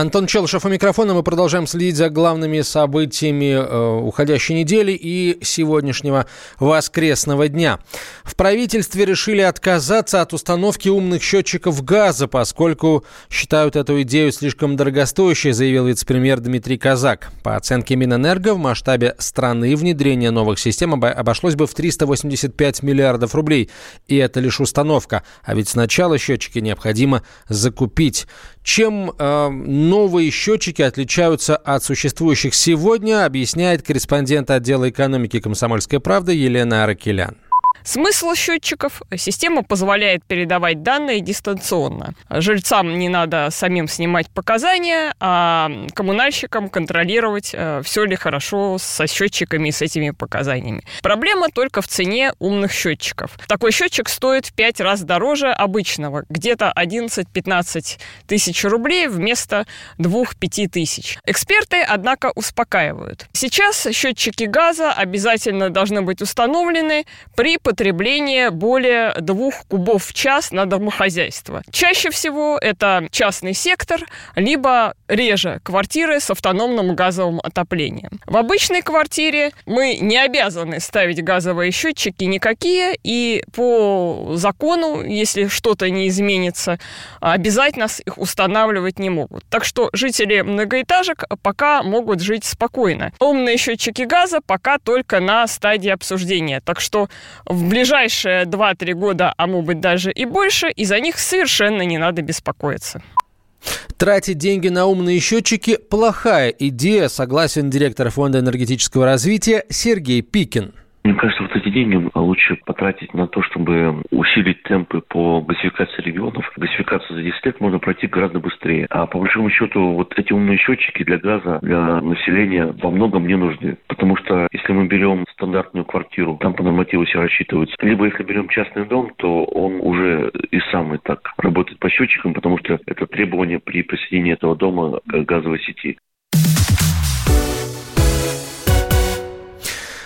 Антон Челышев у микрофона. Мы продолжаем следить за главными событиями э, уходящей недели и сегодняшнего воскресного дня. В правительстве решили отказаться от установки умных счетчиков газа, поскольку считают эту идею слишком дорогостоящей, заявил вице-премьер Дмитрий Казак. По оценке Минэнерго, в масштабе страны внедрение новых систем обошлось бы в 385 миллиардов рублей. И это лишь установка. А ведь сначала счетчики необходимо закупить. Чем э, новые счетчики отличаются от существующих сегодня, объясняет корреспондент отдела экономики «Комсомольской правды» Елена Аракелян. Смысл счетчиков – система позволяет передавать данные дистанционно. Жильцам не надо самим снимать показания, а коммунальщикам контролировать, э, все ли хорошо со счетчиками и с этими показаниями. Проблема только в цене умных счетчиков. Такой счетчик стоит в 5 раз дороже обычного, где-то 11-15 тысяч рублей вместо 2-5 тысяч. Эксперты, однако, успокаивают. Сейчас счетчики газа обязательно должны быть установлены при потребление более двух кубов в час на домохозяйство. Чаще всего это частный сектор, либо реже квартиры с автономным газовым отоплением. В обычной квартире мы не обязаны ставить газовые счетчики никакие, и по закону, если что-то не изменится, обязательно их устанавливать не могут. Так что жители многоэтажек пока могут жить спокойно. Умные счетчики газа пока только на стадии обсуждения. Так что ближайшие 2-3 года, а может быть даже и больше, и за них совершенно не надо беспокоиться. Тратить деньги на умные счетчики – плохая идея, согласен директор Фонда энергетического развития Сергей Пикин. Мне кажется, вот эти деньги лучше потратить на то, чтобы усилить темпы по газификации регионов. Газификацию за 10 лет можно пройти гораздо быстрее. А по большому счету, вот эти умные счетчики для газа, для населения во многом не нужны. Потому что если мы берем стандартную квартиру, там по нормативу все рассчитываются. Либо если берем частный дом, то он уже и сам и так работает по счетчикам, потому что это требование при присоединении этого дома к газовой сети.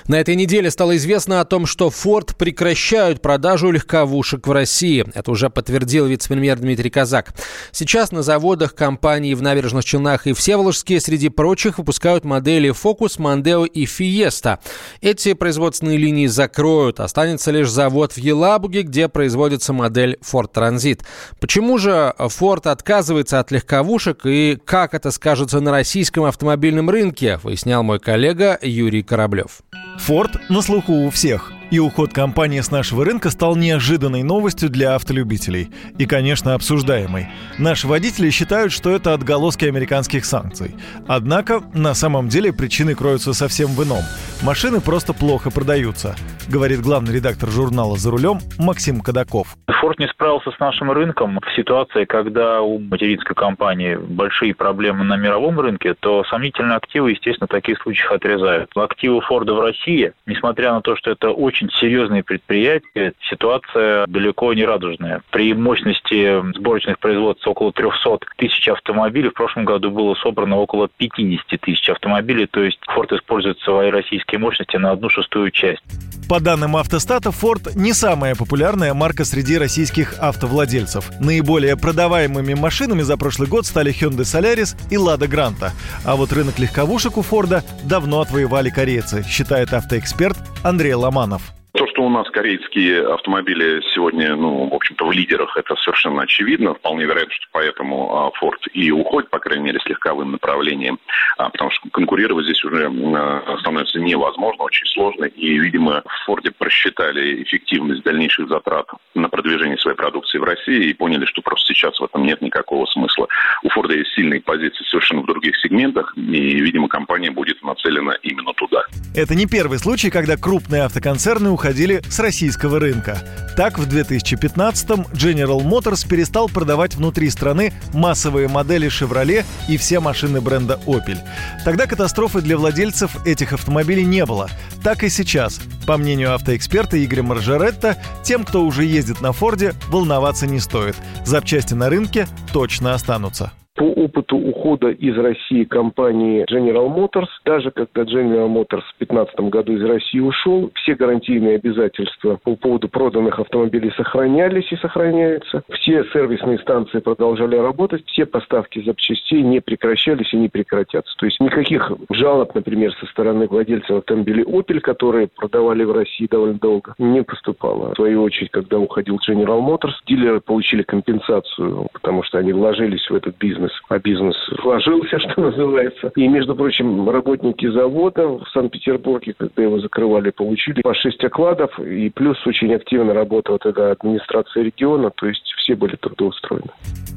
На этой неделе стало известно о том, что Ford прекращают продажу легковушек в России. Это уже подтвердил вице-премьер Дмитрий Казак. Сейчас на заводах компании в Набережных Челнах и Всеволожске, среди прочих, выпускают модели Focus, Mondeo и Fiesta. Эти производственные линии закроют. Останется лишь завод в Елабуге, где производится модель Ford Transit. Почему же Ford отказывается от легковушек и как это скажется на российском автомобильном рынке, выяснял мой коллега Юрий Кораблев. Форд на слуху у всех. И уход компании с нашего рынка стал неожиданной новостью для автолюбителей. И, конечно, обсуждаемой. Наши водители считают, что это отголоски американских санкций. Однако, на самом деле, причины кроются совсем в ином. Машины просто плохо продаются, говорит главный редактор журнала «За рулем» Максим Кадаков. Форд не справился с нашим рынком в ситуации, когда у материнской компании большие проблемы на мировом рынке, то сомнительные активы, естественно, в таких случаях отрезают. Активы Форда в России, несмотря на то, что это очень серьезные предприятия, ситуация далеко не радужная. При мощности сборочных производств около 300 тысяч автомобилей в прошлом году было собрано около 50 тысяч автомобилей, то есть Форд использует свои российские мощности на одну шестую часть. По данным автостата, Ford не самая популярная марка среди российских автовладельцев. Наиболее продаваемыми машинами за прошлый год стали Hyundai Solaris и Lada Granta. А вот рынок легковушек у Форда давно отвоевали корейцы, считает автоэксперт Андрей Ломанов. То, что у нас корейские автомобили сегодня, ну, в общем-то, в лидерах, это совершенно очевидно. Вполне вероятно, что поэтому а, Ford и уходит, по крайней мере, слегка в им направлении, а, потому что конкурировать здесь уже а, становится невозможно, очень сложно. И, видимо, в Форде просчитали эффективность дальнейших затрат на продвижение своей продукции в России и поняли, что просто сейчас в этом нет никакого смысла. У Форда есть сильные позиции совершенно в других сегментах, и, видимо, компания будет нацелена именно туда. Это не первый случай, когда крупные автоконцерны уходят уходили с российского рынка. Так, в 2015-м General Motors перестал продавать внутри страны массовые модели Chevrolet и все машины бренда Opel. Тогда катастрофы для владельцев этих автомобилей не было. Так и сейчас. По мнению автоэксперта Игоря Маржаретта, тем, кто уже ездит на Форде, волноваться не стоит. Запчасти на рынке точно останутся. По опыту ухода из России компании General Motors, даже когда General Motors в 2015 году из России ушел, все гарантийные обязательства по поводу проданных автомобилей сохранялись и сохраняются. Все сервисные станции продолжали работать, все поставки запчастей не прекращались и не прекратятся. То есть никаких жалоб, например, со стороны владельцев автомобилей Opel, которые продавали в России довольно долго, не поступало. В свою очередь, когда уходил General Motors, дилеры получили компенсацию, потому что они вложились в этот бизнес, а бизнес вложился, что называется. И, между прочим, работники завода в Санкт-Петербурге, когда его закрывали, получили по 6 окладов, и плюс очень активно работала тогда администрация региона, то есть все были трудоустроены.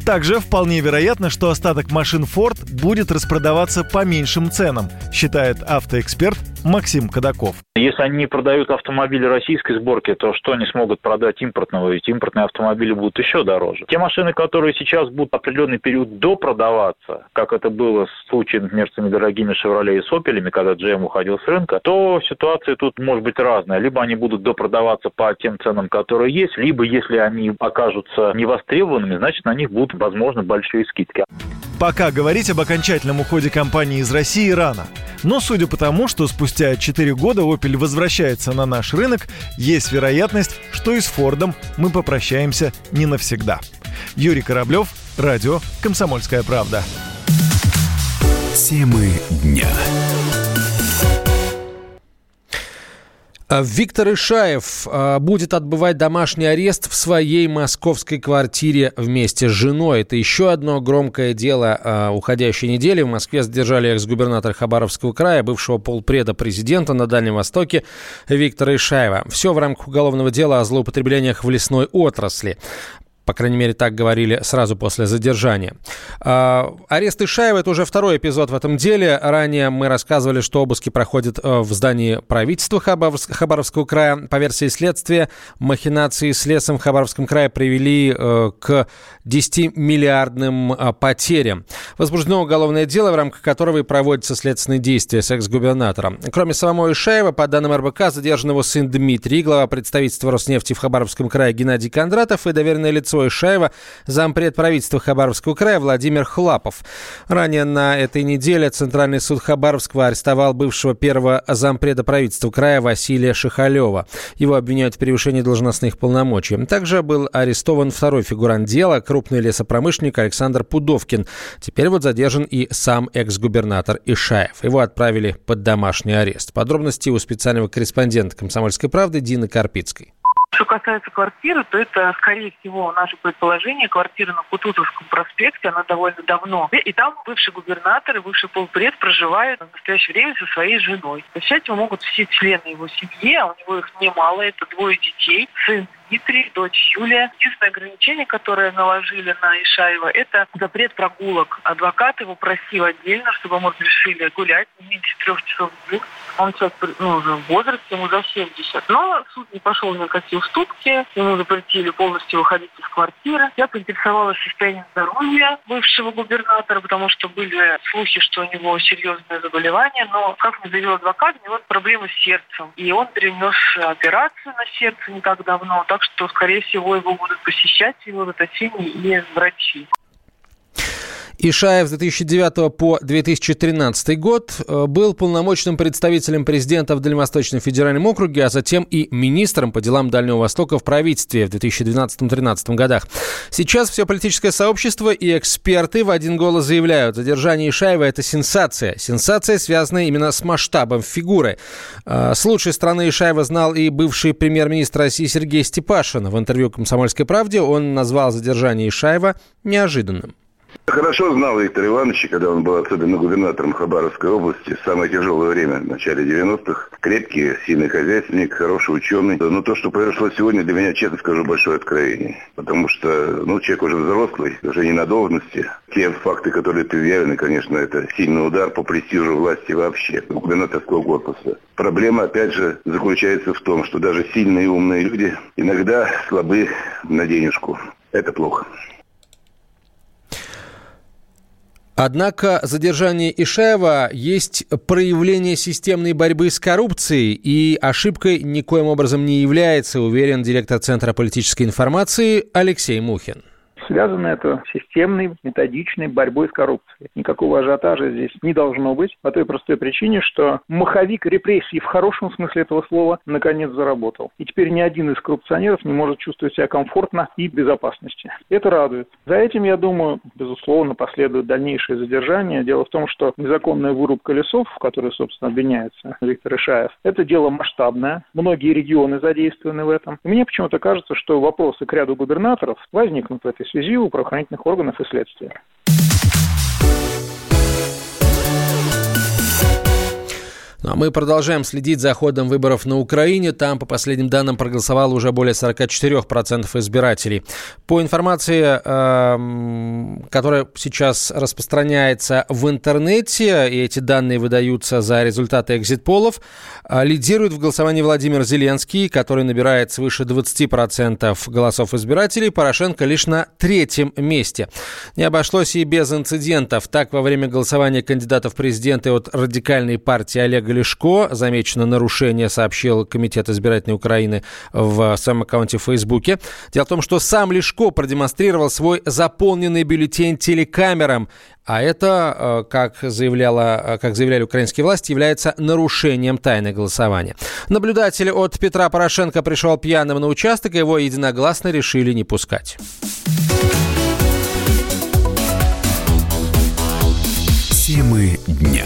Также вполне вероятно, что остаток машин Ford будет распродаваться по меньшим ценам, считает автоэксперт Максим Кадаков. Если они не продают автомобили российской сборки, то что они смогут продать импортного? Ведь импортные автомобили будут еще дороже. Те машины, которые сейчас будут определенный период допродаваться, как это было в случае, например, с недорогими «Шевроле» и «Сопелями», когда GM уходил с рынка, то ситуация тут может быть разная. Либо они будут допродаваться по тем ценам, которые есть, либо если они окажутся невостребованными, значит на них будут, возможно, большие скидки. Пока говорить об окончательном уходе компании из России рано. Но судя по тому, что спустя 4 года Opel возвращается на наш рынок, есть вероятность, что и с Фордом мы попрощаемся не навсегда. Юрий Кораблев, радио «Комсомольская правда». Темы дня. А Виктор Ишаев а, будет отбывать домашний арест в своей московской квартире вместе с женой. Это еще одно громкое дело а, уходящей недели. В Москве задержали экс-губернатора Хабаровского края, бывшего полпреда президента на Дальнем Востоке Виктора Ишаева. Все в рамках уголовного дела о злоупотреблениях в лесной отрасли. По крайней мере, так говорили сразу после задержания. А, арест Ишаева – это уже второй эпизод в этом деле. Ранее мы рассказывали, что обыски проходят э, в здании правительства Хабаровского края. По версии следствия, махинации с лесом в Хабаровском крае привели э, к 10-миллиардным э, потерям. Возбуждено уголовное дело, в рамках которого и проводятся следственные действия с экс-губернатором. Кроме самого Ишаева, по данным РБК, задержан его сын Дмитрий, глава представительства Роснефти в Хабаровском крае Геннадий Кондратов и доверенное лицо Большое Шаева зампред правительства Хабаровского края Владимир Хлапов. Ранее на этой неделе Центральный суд Хабаровского арестовал бывшего первого зампреда правительства края Василия Шихалева. Его обвиняют в превышении должностных полномочий. Также был арестован второй фигурант дела, крупный лесопромышленник Александр Пудовкин. Теперь вот задержан и сам экс-губернатор Ишаев. Его отправили под домашний арест. Подробности у специального корреспондента «Комсомольской правды» Дины Карпицкой. Что касается квартиры, то это, скорее всего, наше предположение. Квартира на Кутузовском проспекте, она довольно давно. И там бывший губернатор и бывший полпред проживают в настоящее время со своей женой. Посещать его могут все члены его семьи, а у него их немало, это двое детей, сын Дмитрий, дочь Юлия. Единственное ограничение, которое наложили на Ишаева, это запрет прогулок. Адвокат его просил отдельно, чтобы ему разрешили гулять не меньше трех часов в день. Он сейчас ну, уже в возрасте, ему за 70. Но суд не пошел ни на какие уступки. Ему запретили полностью выходить из квартиры. Я поинтересовалась состоянием здоровья бывшего губернатора, потому что были слухи, что у него серьезное заболевание. Но, как мне заявил адвокат, у него проблемы с сердцем. И он перенес операцию на сердце не так давно. Так что, скорее всего, его будут посещать его врачи и врачи. Ишаев с 2009 по 2013 год э, был полномочным представителем президента в Дальневосточном федеральном округе, а затем и министром по делам Дальнего Востока в правительстве в 2012-2013 годах. Сейчас все политическое сообщество и эксперты в один голос заявляют, задержание Ишаева – это сенсация. Сенсация, связанная именно с масштабом фигуры. Э, с лучшей стороны Ишаева знал и бывший премьер-министр России Сергей Степашин. В интервью «Комсомольской правде» он назвал задержание Ишаева неожиданным. Хорошо знал Виктор Иванович, когда он был особенно губернатором Хабаровской области, самое тяжелое время, в начале 90-х. Крепкий, сильный хозяйственник, хороший ученый. Но то, что произошло сегодня, для меня, честно скажу, большое откровение. Потому что, ну, человек уже взрослый, уже не на должности. Те факты, которые предъявлены, конечно, это сильный удар по престижу власти вообще, губернаторского корпуса. Проблема, опять же, заключается в том, что даже сильные и умные люди иногда слабы на денежку. Это плохо. Однако задержание Ишаева есть проявление системной борьбы с коррупцией и ошибкой никоим образом не является, уверен директор Центра политической информации Алексей Мухин Связано это системной, методичной борьбой с коррупцией. Никакого ажиотажа здесь не должно быть по той простой причине, что маховик репрессий в хорошем смысле этого слова наконец заработал. И теперь ни один из коррупционеров не может чувствовать себя комфортно и в безопасности. Это радует. За этим, я думаю, безусловно, последует дальнейшее задержание. Дело в том, что незаконная вырубка лесов, в которой, собственно, обвиняется Виктор Ишаев, это дело масштабное. Многие регионы задействованы в этом. И мне почему-то кажется, что вопросы к ряду губернаторов возникнут в этой связи у правоохранительных органов и следствия. Ну, а мы продолжаем следить за ходом выборов на Украине. Там, по последним данным, проголосовало уже более 44% избирателей. По информации, э, которая сейчас распространяется в интернете, и эти данные выдаются за результаты экзит-полов, э, лидирует в голосовании Владимир Зеленский, который набирает свыше 20% голосов избирателей. Порошенко лишь на третьем месте. Не обошлось и без инцидентов. Так, во время голосования кандидатов в президенты от радикальной партии Олега Лешко. Замечено нарушение, сообщил Комитет избирательной Украины в своем аккаунте в Фейсбуке. Дело в том, что сам Лешко продемонстрировал свой заполненный бюллетень телекамерам. А это, э, как, заявляла, э, как заявляли украинские власти, является нарушением тайны голосования. Наблюдатель от Петра Порошенко пришел пьяным на участок, его единогласно решили не пускать. Темы дня.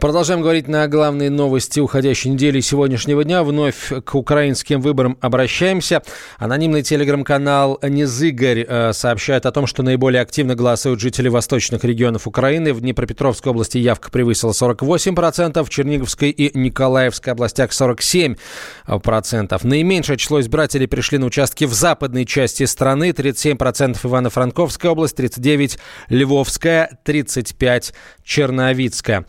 Продолжаем говорить на главные новости уходящей недели сегодняшнего дня. Вновь к украинским выборам обращаемся. Анонимный телеграм-канал «Незыгорь» э, сообщает о том, что наиболее активно голосуют жители восточных регионов Украины. В Днепропетровской области явка превысила 48%, в Черниговской и Николаевской областях 47%. Наименьшее число избирателей пришли на участки в западной части страны. 37% Ивано-Франковская область, 39% Львовская, 35% Черновицкая.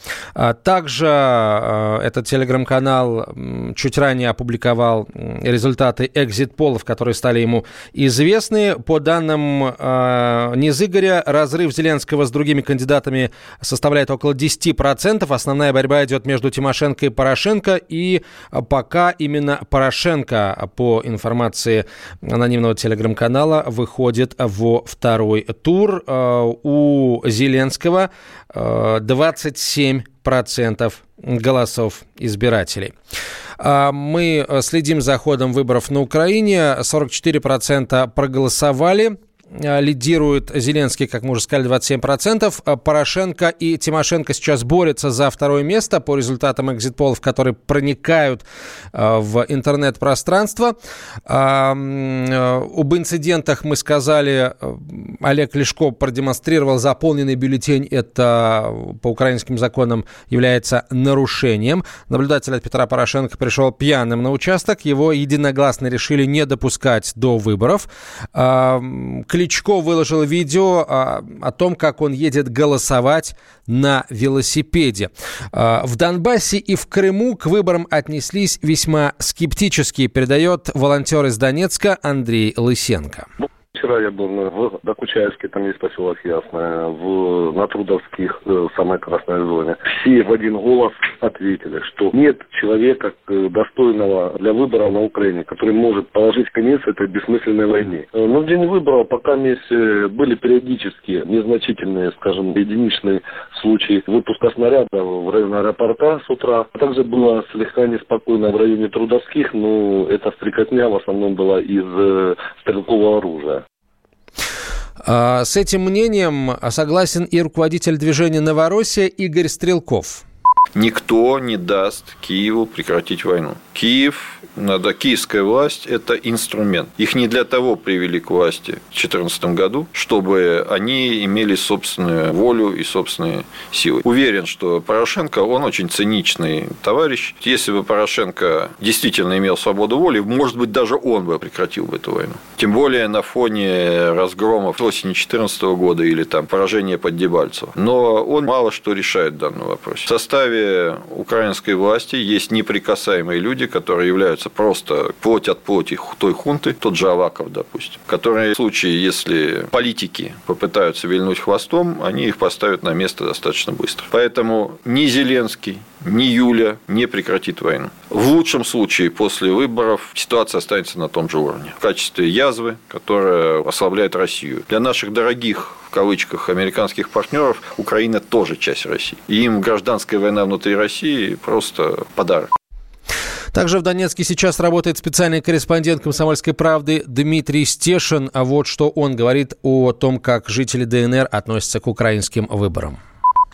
Также э, этот телеграм-канал чуть ранее опубликовал результаты экзит-полов, которые стали ему известны. По данным э, Низыгоря, разрыв Зеленского с другими кандидатами составляет около 10%. Основная борьба идет между Тимошенко и Порошенко. И пока именно Порошенко, по информации анонимного телеграм-канала, выходит во второй тур. Э, у Зеленского 27 процентов голосов избирателей. А, мы следим за ходом выборов на Украине. 44% проголосовали Э, лидирует Зеленский, как мы уже сказали, 27%. Э, Порошенко и Тимошенко сейчас борются за второе место по результатам экзит-полов, которые проникают э, в интернет-пространство. Об инцидентах мы сказали, Олег Лешко продемонстрировал заполненный бюллетень. Это по украинским законам является нарушением. Наблюдатель от Петра Порошенко пришел пьяным на участок. Его единогласно решили не допускать до выборов. Кличко выложил видео а, о том, как он едет голосовать на велосипеде. А, в Донбассе и в Крыму к выборам отнеслись весьма скептически, передает волонтер из Донецка Андрей Лысенко. Вчера я был в Докучаевске, там есть поселок Ясное, в, на Трудовских, в э, самой красной зоне. Все в один голос ответили, что нет человека э, достойного для выбора на Украине, который может положить конец этой бессмысленной войне. Э, но в день выборов пока были периодически незначительные, скажем, единичные случаи выпуска снаряда в районе аэропорта с утра. А также было слегка неспокойно в районе Трудовских, но эта стрекотня в основном была из стрелкового оружия. А, с этим мнением согласен и руководитель движения «Новороссия» Игорь Стрелков. Никто не даст Киеву прекратить войну. Киев, надо, киевская власть – это инструмент. Их не для того привели к власти в 2014 году, чтобы они имели собственную волю и собственные силы. Уверен, что Порошенко, он очень циничный товарищ. Если бы Порошенко действительно имел свободу воли, может быть, даже он бы прекратил бы эту войну. Тем более на фоне разгромов осени 2014 года или там поражения под Дебальцево. Но он мало что решает в данном вопросе. В составе украинской власти есть неприкасаемые люди, которые являются просто плоть от плоти той хунты, тот же Аваков, допустим, которые в случае, если политики попытаются вильнуть хвостом, они их поставят на место достаточно быстро. Поэтому ни Зеленский, ни Юля не прекратит войну. В лучшем случае после выборов ситуация останется на том же уровне. В качестве язвы, которая ослабляет Россию. Для наших дорогих кавычках американских партнеров Украина тоже часть России. И им гражданская война внутри России просто подарок. Также в Донецке сейчас работает специальный корреспондент «Комсомольской правды» Дмитрий Стешин. А вот что он говорит о том, как жители ДНР относятся к украинским выборам.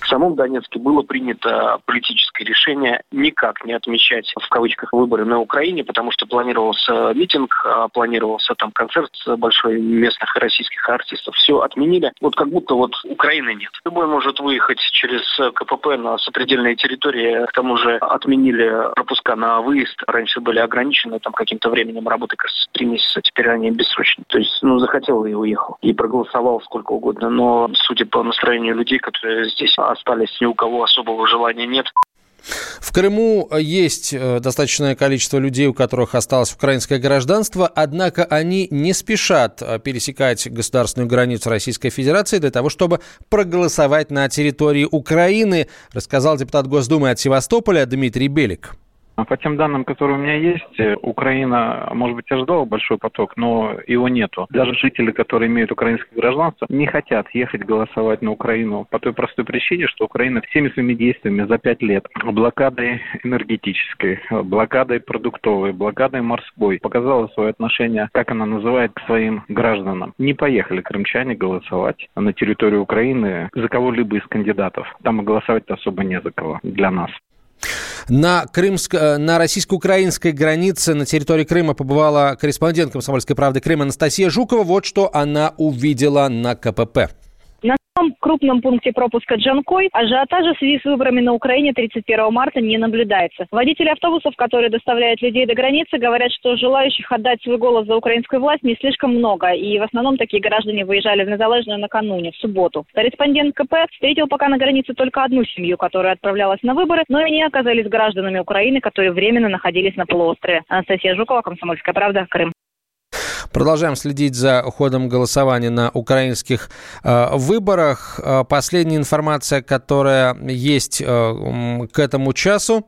В самом Донецке было принято политическое решение никак не отмечать в кавычках выборы на Украине, потому что планировался митинг, а планировался там концерт большой местных российских артистов. Все отменили. Вот как будто вот Украины нет. Любой может выехать через КПП на сопредельные территории. К тому же отменили пропуска на выезд. Раньше были ограничены там каким-то временем работы, кажется, три месяца. Теперь они бессрочны. То есть, ну, захотел и уехал. И проголосовал сколько угодно. Но, судя по настроению людей, которые здесь остались, ни у кого особого желания нет. В Крыму есть э, достаточное количество людей, у которых осталось украинское гражданство, однако они не спешат э, пересекать государственную границу Российской Федерации для того, чтобы проголосовать на территории Украины, рассказал депутат Госдумы от Севастополя Дмитрий Белик. А по тем данным, которые у меня есть, э, Украина, может быть, ожидала большой поток, но его нету. Даже жители, которые имеют украинское гражданство, не хотят ехать голосовать на Украину по той простой причине, что Украина всеми своими действиями за пять лет блокадой энергетической, блокадой продуктовой, блокадой морской показала свое отношение, как она называет, к своим гражданам. Не поехали крымчане голосовать на территорию Украины за кого-либо из кандидатов. Там и голосовать особо не за кого для нас. На, крымско, э, на российско-украинской границе на территории Крыма побывала корреспондент «Комсомольской правды» Крыма Анастасия Жукова. Вот что она увидела на КПП самом крупном пункте пропуска Джанкой ажиотажа в связи с выборами на Украине 31 марта не наблюдается. Водители автобусов, которые доставляют людей до границы, говорят, что желающих отдать свой голос за украинскую власть не слишком много, и в основном такие граждане выезжали в Незалежную накануне, в субботу. Корреспондент КП встретил пока на границе только одну семью, которая отправлялась на выборы, но они оказались гражданами Украины, которые временно находились на полуострове. Анастасия Жукова, Комсомольская правда, Крым. Продолжаем следить за ходом голосования на украинских э, выборах. Э, последняя информация, которая есть э, к этому часу.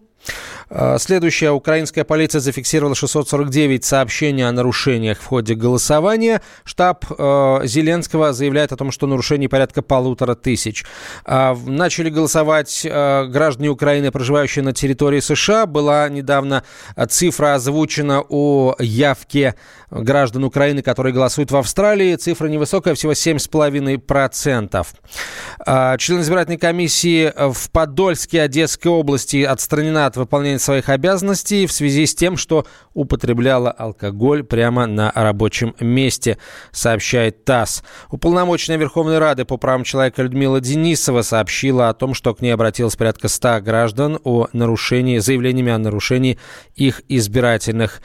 Следующая. Украинская полиция зафиксировала 649 сообщений о нарушениях в ходе голосования. Штаб э, Зеленского заявляет о том, что нарушений порядка полутора тысяч. Э, начали голосовать э, граждане Украины, проживающие на территории США. Была недавно цифра озвучена о явке граждан Украины, которые голосуют в Австралии. Цифра невысокая, всего 7,5%. Э, член избирательной комиссии в Подольске Одесской области отстранена от выполнения своих обязанностей в связи с тем, что употребляла алкоголь прямо на рабочем месте, сообщает ТАСС. Уполномоченная Верховной Рады по правам человека Людмила Денисова сообщила о том, что к ней обратилось порядка 100 граждан о нарушении, заявлениями о нарушении их избирательных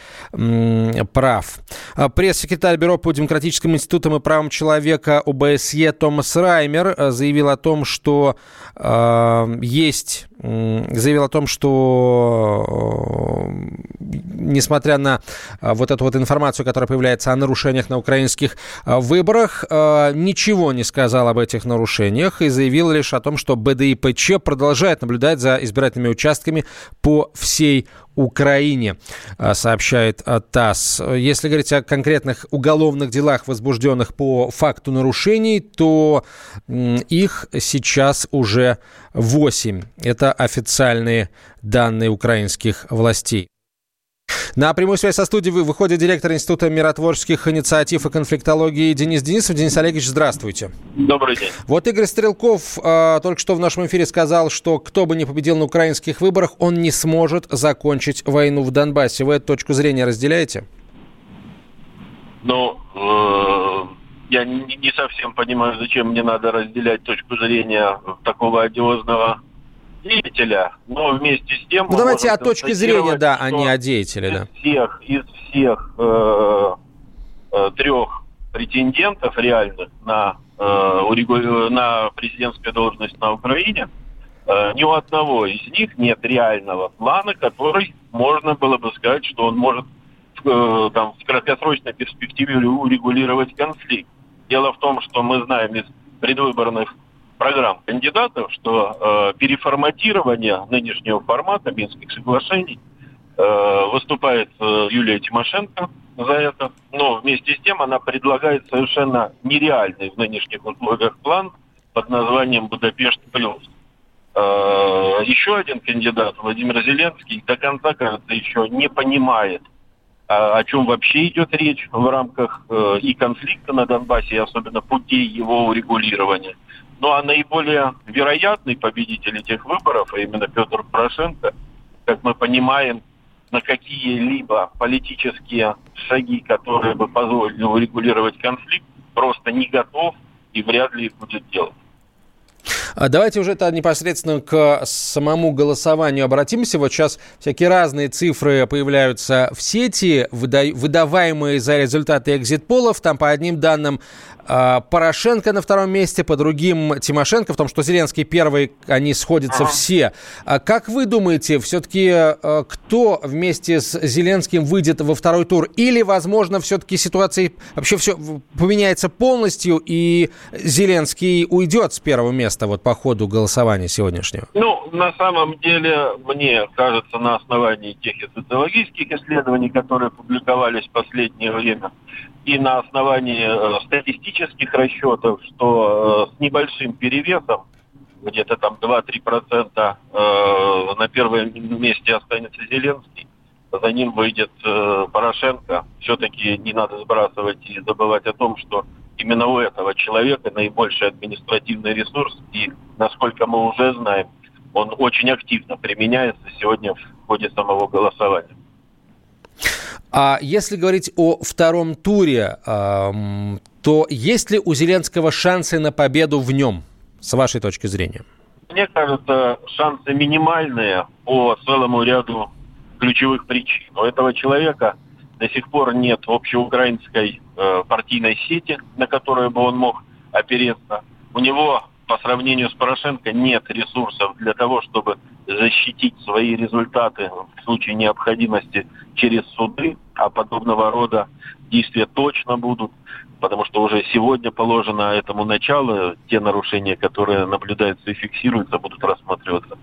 прав. А пресс-секретарь Бюро по демократическим институтам и правам человека ОБСЕ Томас Раймер э, заявил о том, что э, есть заявил о том, что несмотря на а, вот эту вот информацию, которая появляется о нарушениях на украинских а, выборах, а, ничего не сказал об этих нарушениях и заявил лишь о том, что БДИПЧ продолжает наблюдать за избирательными участками по всей Украине, сообщает ТАСС. Если говорить о конкретных уголовных делах, возбужденных по факту нарушений, то их сейчас уже 8. Это официальные данные украинских властей. На прямую связь со студией выходит директор Института миротворческих инициатив и конфликтологии Денис Денисов. Денис Олегович, здравствуйте. Добрый день. Вот Игорь Стрелков э, только что в нашем эфире сказал, что кто бы ни победил на украинских выборах, он не сможет закончить войну в Донбассе. Вы эту точку зрения разделяете? Ну, э, я не, не совсем понимаю, зачем мне надо разделять точку зрения такого одиозного деятеля, но вместе с тем... Ну, давайте о точке зрения, да, а не о деятеле, да. Всех, из всех э, э, трех претендентов реальных на, э, на президентскую должность на Украине, э, ни у одного из них нет реального плана, который можно было бы сказать, что он может э, там, в краткосрочной перспективе урегулировать конфликт. Дело в том, что мы знаем из предвыборных программ кандидатов, что э, переформатирование нынешнего формата Минских соглашений э, выступает э, Юлия Тимошенко за это, но вместе с тем она предлагает совершенно нереальный в нынешних условиях план под названием «Будапешт плюс». Э, еще один кандидат, Владимир Зеленский, до конца, кажется, еще не понимает, о чем вообще идет речь в рамках э, и конфликта на Донбассе, и особенно путей его урегулирования. Ну а наиболее вероятный победитель этих выборов, а именно Петр Порошенко, как мы понимаем, на какие-либо политические шаги, которые бы позволили урегулировать конфликт, просто не готов и вряд ли их будет делать. А давайте уже это непосредственно к самому голосованию обратимся. Вот сейчас всякие разные цифры появляются в сети, выдаваемые за результаты экзит-полов. Там по одним данным а, Порошенко на втором месте, по другим Тимошенко, в том, что Зеленский первый, они сходятся ага. все. А как вы думаете, все-таки а, кто вместе с Зеленским выйдет во второй тур? Или, возможно, все-таки ситуация вообще все поменяется полностью, и Зеленский уйдет с первого места вот по ходу голосования сегодняшнего? Ну, на самом деле, мне кажется, на основании тех социологических исследований, которые публиковались в последнее время, и на основании э, статистических расчетов, что э, с небольшим перевесом, где-то там 2-3% э, на первом месте останется Зеленский, за ним выйдет Порошенко. Все-таки не надо сбрасывать и забывать о том, что именно у этого человека наибольший административный ресурс, и, насколько мы уже знаем, он очень активно применяется сегодня в ходе самого голосования. А если говорить о втором туре, то есть ли у Зеленского шансы на победу в нем, с вашей точки зрения? Мне кажется, шансы минимальные по целому ряду ключевых причин. У этого человека до сих пор нет общеукраинской э, партийной сети, на которую бы он мог опереться. У него по сравнению с Порошенко нет ресурсов для того, чтобы защитить свои результаты в случае необходимости через суды, а подобного рода действия точно будут, потому что уже сегодня положено этому начало, те нарушения, которые наблюдаются и фиксируются, будут рассматриваться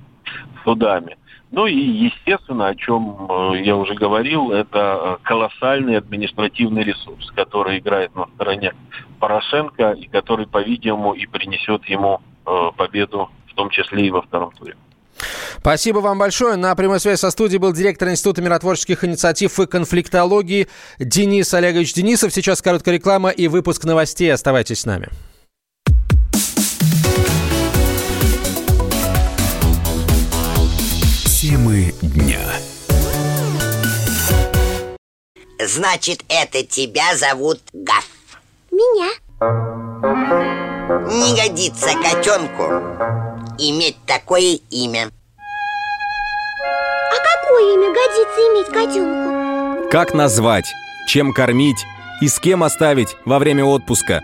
судами. Ну и, естественно, о чем э, я уже говорил, это колоссальный административный ресурс, который играет на стороне Порошенко и который, по-видимому, и принесет ему э, победу, в том числе и во втором туре. Спасибо вам большое. На прямой связи со студией был директор Института миротворческих инициатив и конфликтологии Денис Олегович Денисов. Сейчас короткая реклама и выпуск новостей. Оставайтесь с нами. Темы дня. Значит, это тебя зовут Гаф? Меня. Не годится котенку иметь такое имя. А какое имя годится иметь котенку? Как назвать, чем кормить и с кем оставить во время отпуска?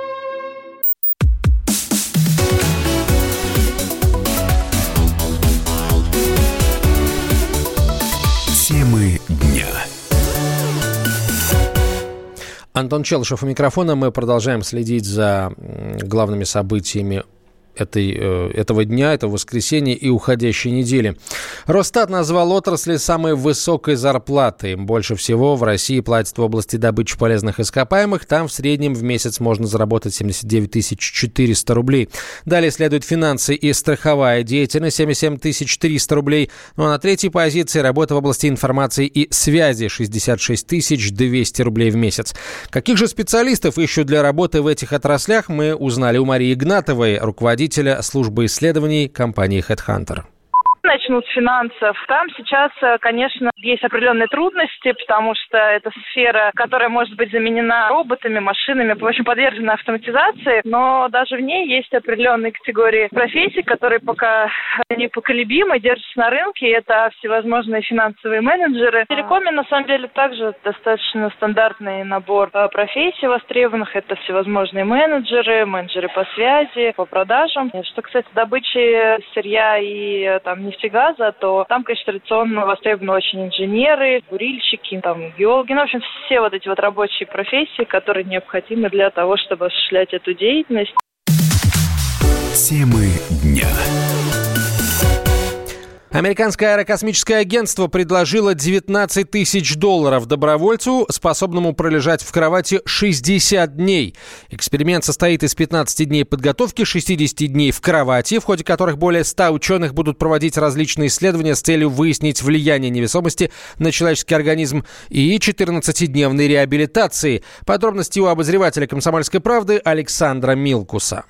Антон Челышев у микрофона. Мы продолжаем следить за главными событиями этой, э, этого дня, этого воскресенья и уходящей недели. Росстат назвал отрасли самой высокой зарплатой. Больше всего в России платят в области добычи полезных ископаемых. Там в среднем в месяц можно заработать 79 400 рублей. Далее следует финансы и страховая деятельность 77 300 рублей. Ну а на третьей позиции работа в области информации и связи 66 200 рублей в месяц. Каких же специалистов ищут для работы в этих отраслях, мы узнали у Марии Игнатовой, руководителя руководителя службы исследований компании HeadHunter. Начну с финансов. Там сейчас, э, конечно, есть определенные трудности, потому что это сфера, которая может быть заменена роботами, машинами, в общем, подвержена автоматизации, но даже в ней есть определенные категории профессий, которые пока непоколебимы, держатся на рынке, это всевозможные финансовые менеджеры. В телекоме, на самом деле, также достаточно стандартный набор э, профессий востребованных. Это всевозможные менеджеры, менеджеры по связи, по продажам. Что, кстати, добычи сырья и э, там нефтегаза, то там, конечно, традиционно востребованы очень инженеры, бурильщики, там, геологи, ну, в общем, все вот эти вот рабочие профессии, которые необходимы для того, чтобы осуществлять эту деятельность. Темы дня. Американское аэрокосмическое агентство предложило 19 тысяч долларов добровольцу, способному пролежать в кровати 60 дней. Эксперимент состоит из 15 дней подготовки, 60 дней в кровати, в ходе которых более 100 ученых будут проводить различные исследования с целью выяснить влияние невесомости на человеческий организм и 14-дневной реабилитации. Подробности у обозревателя «Комсомольской правды» Александра Милкуса.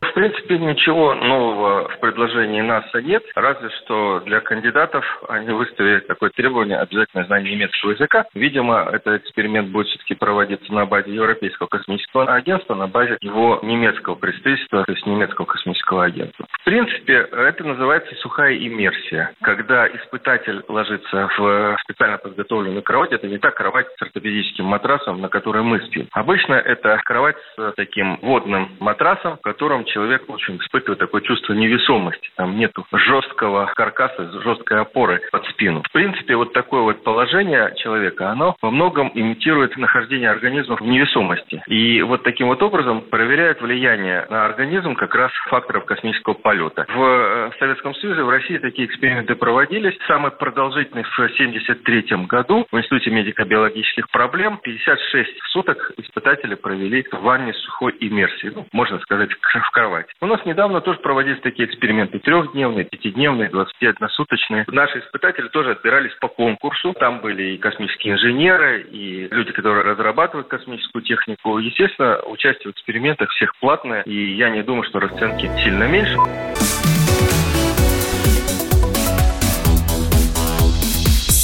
В принципе, ничего нового в предложении НАСА нет, разве что для кандидатов они выставили такое требование обязательное знание немецкого языка. Видимо, этот эксперимент будет все-таки проводиться на базе Европейского космического агентства, на базе его немецкого представительства, то есть немецкого космического агентства. В принципе, это называется сухая иммерсия, когда испытатель ложится в специально подготовленную кровать. Это не та кровать с ортопедическим матрасом, на которой мы спим. Обычно это кровать с таким водным матрасом, в котором человек в общем, испытывает такое чувство невесомости. Там нету жесткого каркаса, жесткой опоры под спину. В принципе, вот такое вот положение человека, оно во многом имитирует нахождение организма в невесомости. И вот таким вот образом проверяет влияние на организм как раз факторов космического полета. В э, Советском Союзе, в России такие эксперименты проводились. Самый продолжительный в 1973 году в Институте медико-биологических проблем 56 суток испытатели провели в ванне сухой иммерсии. Ну, можно сказать, в кровати. У нас недавно тоже проводились такие эксперименты. Трехдневные, пятидневные, 21-суточные. Наши испытатели тоже отбирались по конкурсу. Там были и космические инженеры, и люди, которые разрабатывают космическую технику. Естественно, участие в экспериментах всех платное, и я не думаю, что расценки сильно меньше.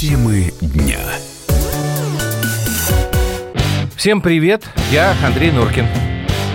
Темы дня. Всем привет, я Андрей Нуркин.